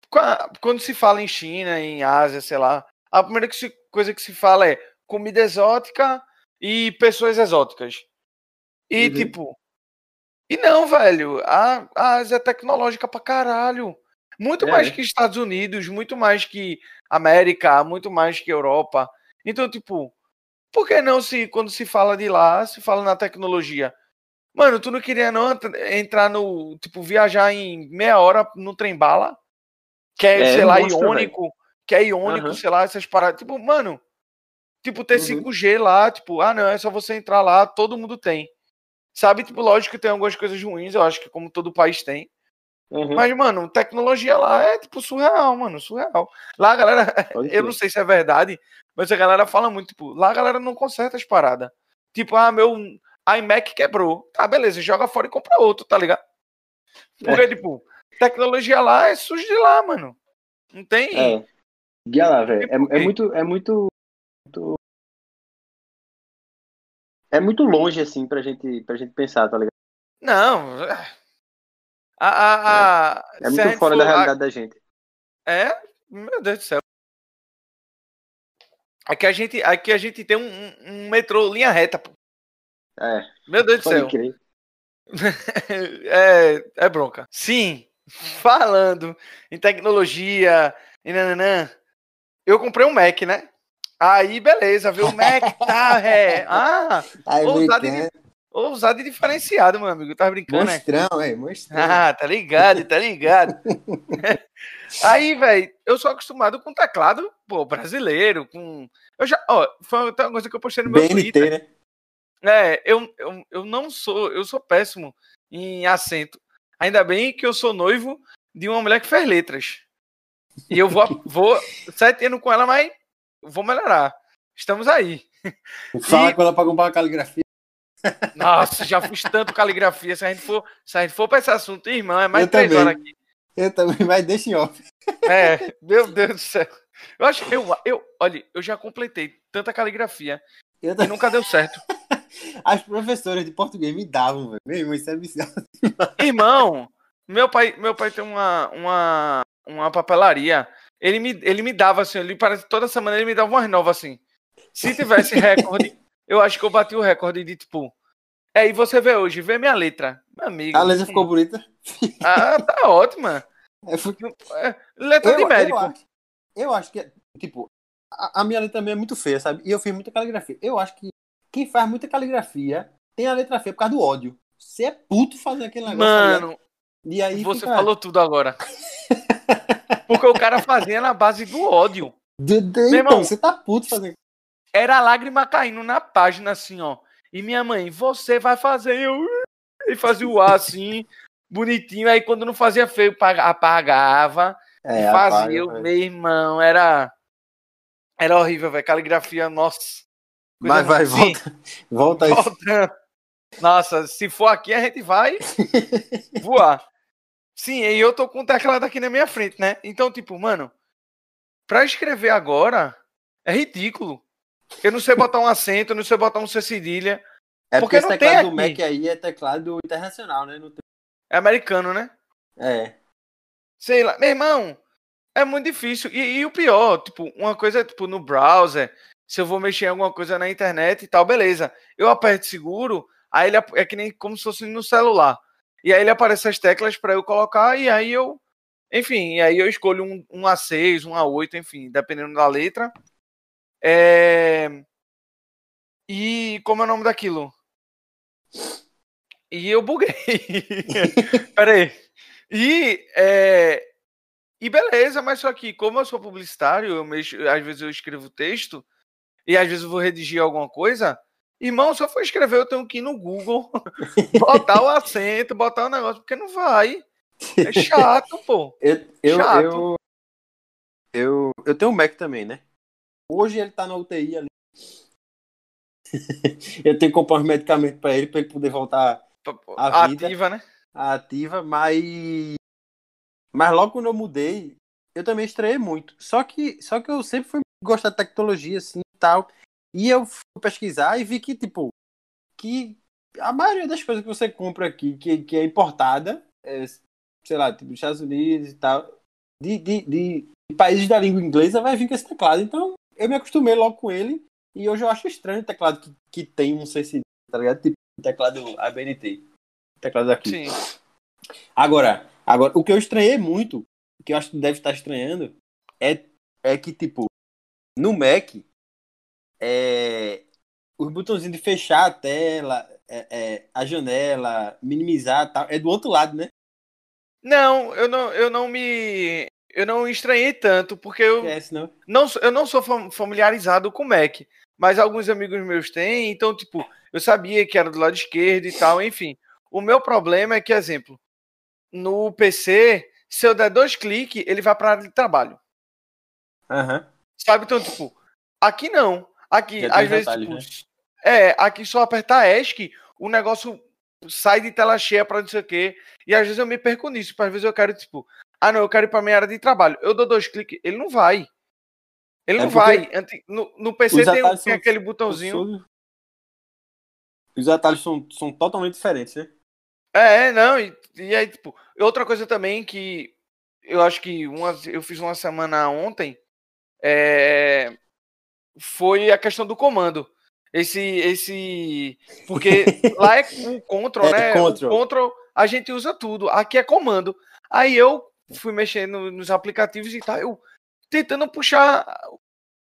qua- Quando se fala em China, em Ásia, sei lá, a primeira que se- coisa que se fala é comida exótica e pessoas exóticas. E Uhum. tipo. E não, velho. A, a Ásia é tecnológica pra caralho. Muito É. mais que Estados Unidos, muito mais que América, muito mais que Europa. Então, tipo, por que não se, quando se fala de lá, se fala na tecnologia? Mano, tu não queria não ent- entrar no, tipo, viajar em meia hora no trem bala? Que é, É, sei lá, monstro, iônico, que é iônico, Aham. sei lá, essas paradas. Tipo, mano, tipo, ter Uhum. 5G lá, tipo, ah, não, é só você entrar lá, todo mundo tem. Sabe, tipo, lógico que tem algumas coisas ruins, eu acho que como todo país tem. Uhum. Mas, mano, tecnologia lá é, tipo, surreal, mano, surreal. Lá a galera, eu não sei se é verdade, mas a galera fala muito, tipo, lá a galera não conserta as paradas. Tipo, ah, meu iMac quebrou. Tá, beleza, joga fora e compra outro, tá ligado? Porque, tipo, tecnologia lá é sujo de lá, mano. Não tem. É. Guia lá, velho. É, é muito, é muito, muito- É muito longe, assim, pra gente, pra gente pensar, tá ligado? Não. É. A, a, a, É a muito fora for- da realidade da gente. É, meu Deus do céu. Aqui a gente, aqui a gente tem um, um- um metrô linha reta, pô. É, Meu Deus do céu. é, é bronca. Sim, falando em tecnologia e nananã, eu comprei um Mac, né? Aí, beleza, viu? O Mac tá, é. Ah, Aí, Ousado e brincando. Ousado e diferenciado, meu amigo. Tá brincando, né? Monstrão, é, monstrão. Ah, tá ligado, tá ligado. Aí, velho, eu sou acostumado com teclado, pô, brasileiro, com. Eu já, ó, foi até uma coisa que eu postei no meu Twitter. BNT, né? É, eu, eu, eu não sou, eu sou péssimo em acento. Ainda bem que eu sou noivo de uma mulher que fez letras. E eu vou, vou sete anos com ela, mas vou melhorar. Estamos aí. Fala E- com ela pra comprar uma caligrafia. Nossa, já fiz tanto caligrafia. Se a gente for, se a gente for pra esse assunto, irmão, é mais Eu três também. horas aqui. Eu também, mas deixa em off. É, meu Deus do céu. Eu acho que eu, eu, olha, eu já completei tanta caligrafia Eu e nunca deu certo. As professoras de português me davam, velho. Meu irmão, isso é bizarro. Irmão, meu pai, meu pai tem uma, uma, uma papelaria. Ele me, ele me dava assim, ele parece toda semana ele me dava umas novas assim. Se tivesse recorde, eu acho que eu bati o recorde de tipo. É, e você vê hoje, vê minha letra, meu amigo. A letra ficou bonita. Ah, tá ótima. É, foi- É, letra de eu, médico. eu acho, eu acho que, tipo, a, a minha letra também é muito feia, sabe? E eu fiz muita caligrafia. Eu acho que quem faz muita caligrafia tem a letra feia por causa do ódio. Você é puto fazer aquele negócio. tá? Mano, e aí você fica- falou tudo agora. Porque o cara fazia na base do ódio. De- de- Meu então, irmão, você tá puto fazendo. Era lágrima caindo na página, assim, ó. E minha mãe, você vai fazer. Eu... E fazia o A assim, bonitinho. Aí quando não fazia feio, paga- apagava. É, fazia. apaga, o velho. meu irmão, era. Era horrível, velho. Caligrafia, nossa. Mas vai, ruim. volta. Volta aí. Voltando. Nossa, se for aqui, a gente vai voar. Sim, e eu tô com o teclado aqui na minha frente, né? Então, tipo, mano, pra escrever agora é ridículo. Eu não sei botar um acento, eu não sei botar um C cedilha. É Porque porque esse não tem teclado do aqui. Mac aí é teclado internacional, né? Tem- É americano, né? É. Sei lá. Meu irmão, é muito difícil. E, e o pior, tipo, uma coisa é, tipo, no browser, se eu vou mexer em alguma coisa na internet e tal, beleza. Eu aperto seguro, aí ele é que nem como se fosse no celular. E aí ele aparece as teclas para eu colocar, e aí eu. Enfim, e aí eu escolho um, um A6, um A8, enfim, dependendo da letra. É... E como é o nome daquilo? E eu buguei. Pera aí. E, é, e beleza, mas só que como eu sou publicitário, eu mexo, às vezes eu escrevo texto e às vezes eu vou redigir alguma coisa. Irmão, se eu for escrever, eu tenho que ir no Google, botar o acento, botar o negócio, porque não vai. É chato, pô. Eu, eu, Chato. eu, eu, eu tenho um Mac também, né? Hoje ele tá na UTI ali. eu tenho que comprar uns medicamentos pra ele, pra ele poder voltar A vida. Ativa, né? à ativa, mas. Mas logo quando eu mudei, eu também estranhei muito. Só que, só que eu sempre fui gostar de tecnologia, assim, e tal. E eu fui pesquisar e vi que, tipo, que a maioria das coisas que você compra aqui, que, que é importada, é, sei lá, tipo, dos Estados Unidos e tal, de, de, de, de países da língua inglesa, vai vir com esse teclado. Então, eu me acostumei logo com ele. E hoje eu acho estranho o teclado que, que tem um CCD, tá ligado? Tipo, teclado ABNT. Teclado daqui. Sim. Agora, agora, o que eu estranhei muito, o que eu acho que deve estar estranhando, é, é que, tipo, no Mac, é, os botãozinhos de fechar a tela, é, é, a janela, minimizar tal, é do outro lado, né? Não, eu não, eu não me. Eu não estranhei tanto, porque eu Esquece, não? não, sou- eu não sou fam- familiarizado com Mac, mas alguns amigos meus têm, então, tipo, eu sabia que era do lado esquerdo e tal, enfim. O meu problema é que, exemplo, no PC, se eu der dois cliques, ele vai para área de trabalho. Aham. Sabe? Então, tipo, aqui não. Aqui, às vezes, detalhes, tipo, é, aqui só apertar ESC, o negócio sai de tela cheia pra não sei o quê. E às vezes eu me perco nisso. Às vezes eu quero, tipo, ah, não, eu quero ir pra minha área de trabalho. Eu dou dois cliques, ele não vai. Ele É não vai. No, no PC tem, um- tem aquele botãozinho. Os atalhos são, são totalmente diferentes, né? É, não, e, e aí, tipo, outra coisa também que eu acho que uma, eu fiz uma semana ontem é, foi a questão do comando. Esse, esse, porque lá é o control, É, né? control. O control a gente usa tudo. Aqui é comando. Aí eu fui mexendo nos aplicativos e tal, eu tentando puxar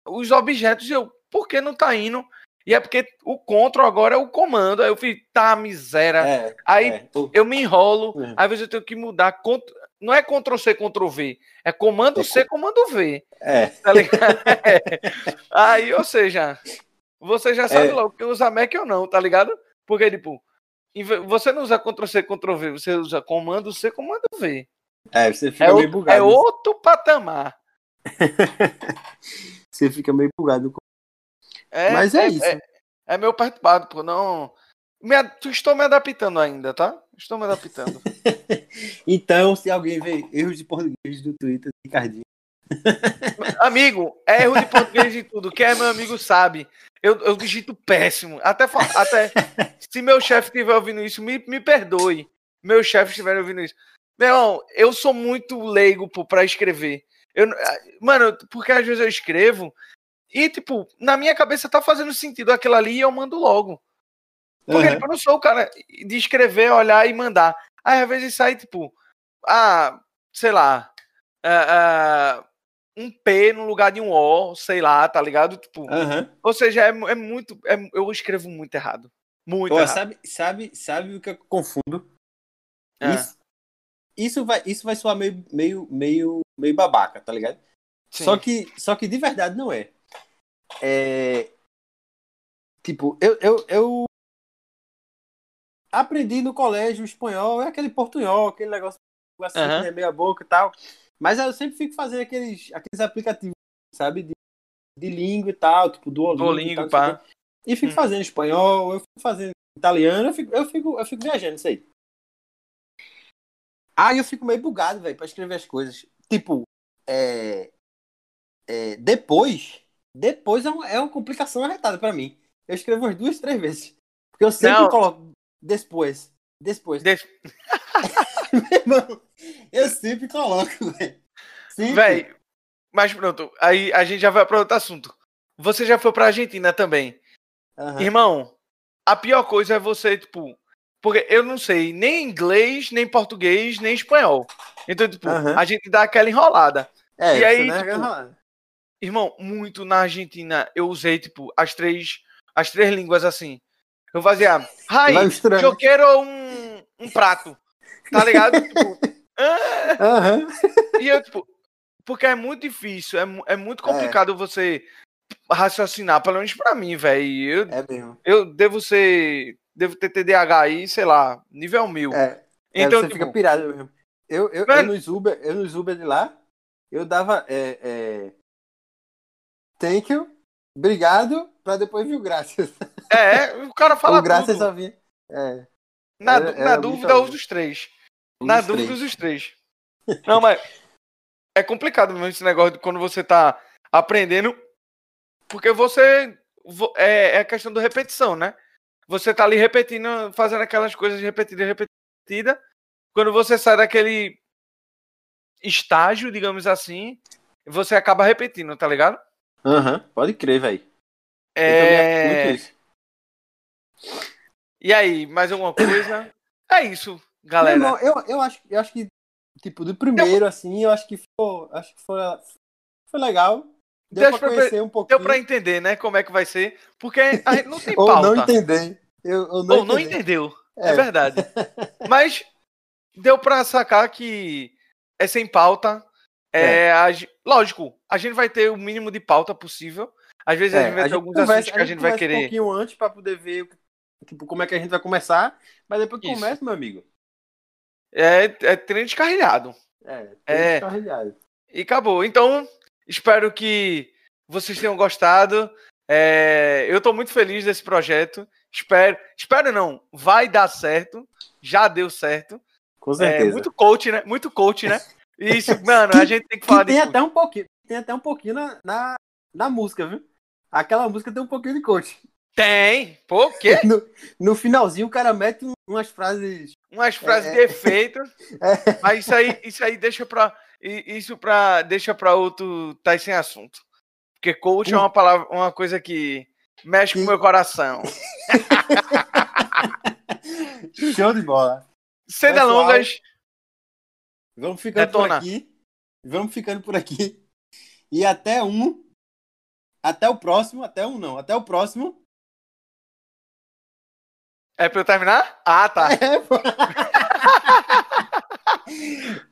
os objetos e eu, por que não tá indo? E é porque o control agora é o comando. Aí eu fiz, tá, miséria. É. Aí é. O- eu me enrolo, É. às vezes eu tenho que mudar. cont- Não é Ctrl C, Ctrl V. É comando É C, comando V. É. Tá ligado? É. Aí, ou seja, você já sabe É. logo que usa Mac ou não, tá ligado? Porque, tipo, você não usa Ctrl C, Ctrl V, você usa comando C, comando V. É, você fica É, meio o- bugado. é outro patamar. Você fica meio bugado. É, Mas é isso. É, é meio perturbado, pô. Não. Me, estou me adaptando ainda, tá? Estou me adaptando. Então, se alguém vê erros de português do Twitter, Ricardinho. Amigo, é erro de português e tudo. Quem é meu amigo sabe. Eu, eu digito péssimo. Até, até se meu chefe estiver ouvindo isso, me, me perdoe. Meu chefe estiver ouvindo isso. Meu irmão, eu sou muito leigo pô, pra escrever. Eu, ah, mano, porque às vezes eu escrevo e, tipo, na minha cabeça tá fazendo sentido aquilo ali e eu mando logo. Porque Aham. tipo, eu não sou o cara de escrever, olhar e mandar. Aí às vezes sai, tipo, ah, sei lá, ah, ah, um P no lugar de um O, sei lá, tá ligado? Tipo, Aham. ou seja, é, é muito. é- eu escrevo muito errado. Muito errado. sabe, sabe, sabe o que eu confundo? Ah. Isso, isso, vai, isso vai soar meio, meio, meio, meio babaca, tá ligado? Sim. Só que, só que de verdade não é. É. Tipo, eu, eu, eu aprendi no colégio espanhol, é aquele portunhol, aquele negócio assim, Aham. né, meia boca e tal. Mas eu sempre fico fazendo aqueles, aqueles aplicativos, sabe? De, de língua e tal, tipo Duolingo, Duolingo, e tal, pá. E fico Hum. fazendo espanhol, eu fico fazendo italiano, eu fico, eu fico, eu fico viajando isso aí. Aí eu fico meio bugado, velho, pra escrever as coisas. Tipo, é, é, depois, depois é uma, é uma complicação arretada pra mim. Eu escrevo umas duas, três vezes. Porque eu sempre Não. coloco depois, depois. Meu irmão, eu sempre coloco, velho. Véi, mas pronto, aí a gente já vai para outro assunto. Você já foi pra Argentina também. Aham. Irmão, a pior coisa é você, tipo. Porque eu não sei nem inglês, nem português, nem espanhol. Então, tipo, Aham. a gente dá aquela enrolada. É, e aí, não é tipo. Irmão, muito na Argentina eu usei, tipo, as três, as três línguas assim. Eu fazia, ai, eu quero um, um prato. Tá ligado? tipo, "Ah", Aham. e eu, tipo, porque é muito difícil, é, é muito complicado você raciocinar, pelo menos pra mim, velho. É mesmo. eu devo ser, devo ter TDAH aí, sei lá, nível mil. É, é, então, você tipo, fica pirado mesmo. Eu, eu, eu nos Uber, eu nos Uber de lá, eu dava é, é, thank you, obrigado, pra depois vir o graças. é, o cara fala o graças tudo. vinha. É, Na, era- era na muito dúvida, usa os três. um Na dúvida, três. usa os três. Não, mas é complicado mesmo esse negócio de quando você tá aprendendo, porque você vo- é, é a questão da repetição, né? Você tá ali repetindo, fazendo aquelas coisas repetidas, repetida. Quando você sai daquele estágio, digamos assim, você acaba repetindo, tá ligado? Aham, pode crer, velho. É... E aí, mais alguma coisa? É isso, galera. Irmão, eu, eu, acho, eu acho que, tipo, do primeiro, assim, eu acho que ficou, acho que foi, foi legal. Deu Deixa pra pra- conhecer um pouquinho. Deu pra entender, né, como é que vai ser, porque a gente não tem Ou pauta. não entender. Eu, eu não Ou não entendi. entendeu. É, É. verdade. Mas deu pra sacar que é sem pauta. É, a ge- lógico, a gente vai ter o mínimo de pauta possível. Às vezes a É, gente vai a ter gente alguns conversa- assuntos que a gente vai conversa um querer. pouquinho antes pra poder ver tipo, como é que a gente vai começar. Mas depois que começa, meu amigo. É, é treino descarrilhado. É, É. é. Carrilhado. E acabou. Então, espero que vocês tenham gostado. É, eu tô muito feliz desse projeto. Espero, espero não, vai dar certo. Já deu certo. Com É, certeza. muito coach, né? Muito coach, né? Isso, mano, a gente tem que falar que tem disso. até um pouquinho, tem até um pouquinho na, na, na música, viu? Aquela música tem um pouquinho de coach. Tem. O quê? No, no finalzinho o cara mete um- umas frases. Umas frases É. de efeito. Mas isso aí, isso aí deixa pra. I- Isso pra. Deixa pra outro. Tá sem assunto. Porque coach é uma palavra, uma coisa que mexe com o Que- meu coração. Show de bola. Sem delongas, Vamos ficando Detona. por aqui. Vamos ficando por aqui. E até um. Até o próximo. Até um não. Até o próximo. é pra eu terminar? Ah, tá. É.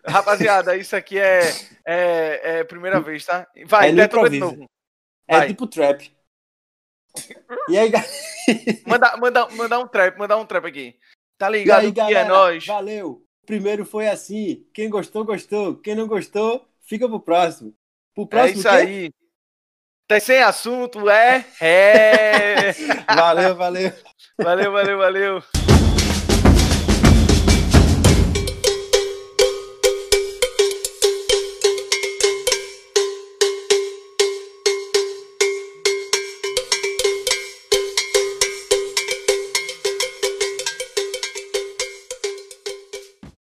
Rapaziada, isso aqui é, é, é primeira vez, tá? Vai, É detona de novo. É Vai. tipo trap. E aí, ga- Manda, manda, manda um trap, manda um trap aqui. Tá e ligado aí que é galera? nóis. Valeu. Primeiro foi assim. Quem gostou, gostou. Quem não gostou, fica pro próximo. Pro É próximo, isso quê? aí. Tá sem assunto, é? É. Valeu, valeu. Valeu, valeu, valeu.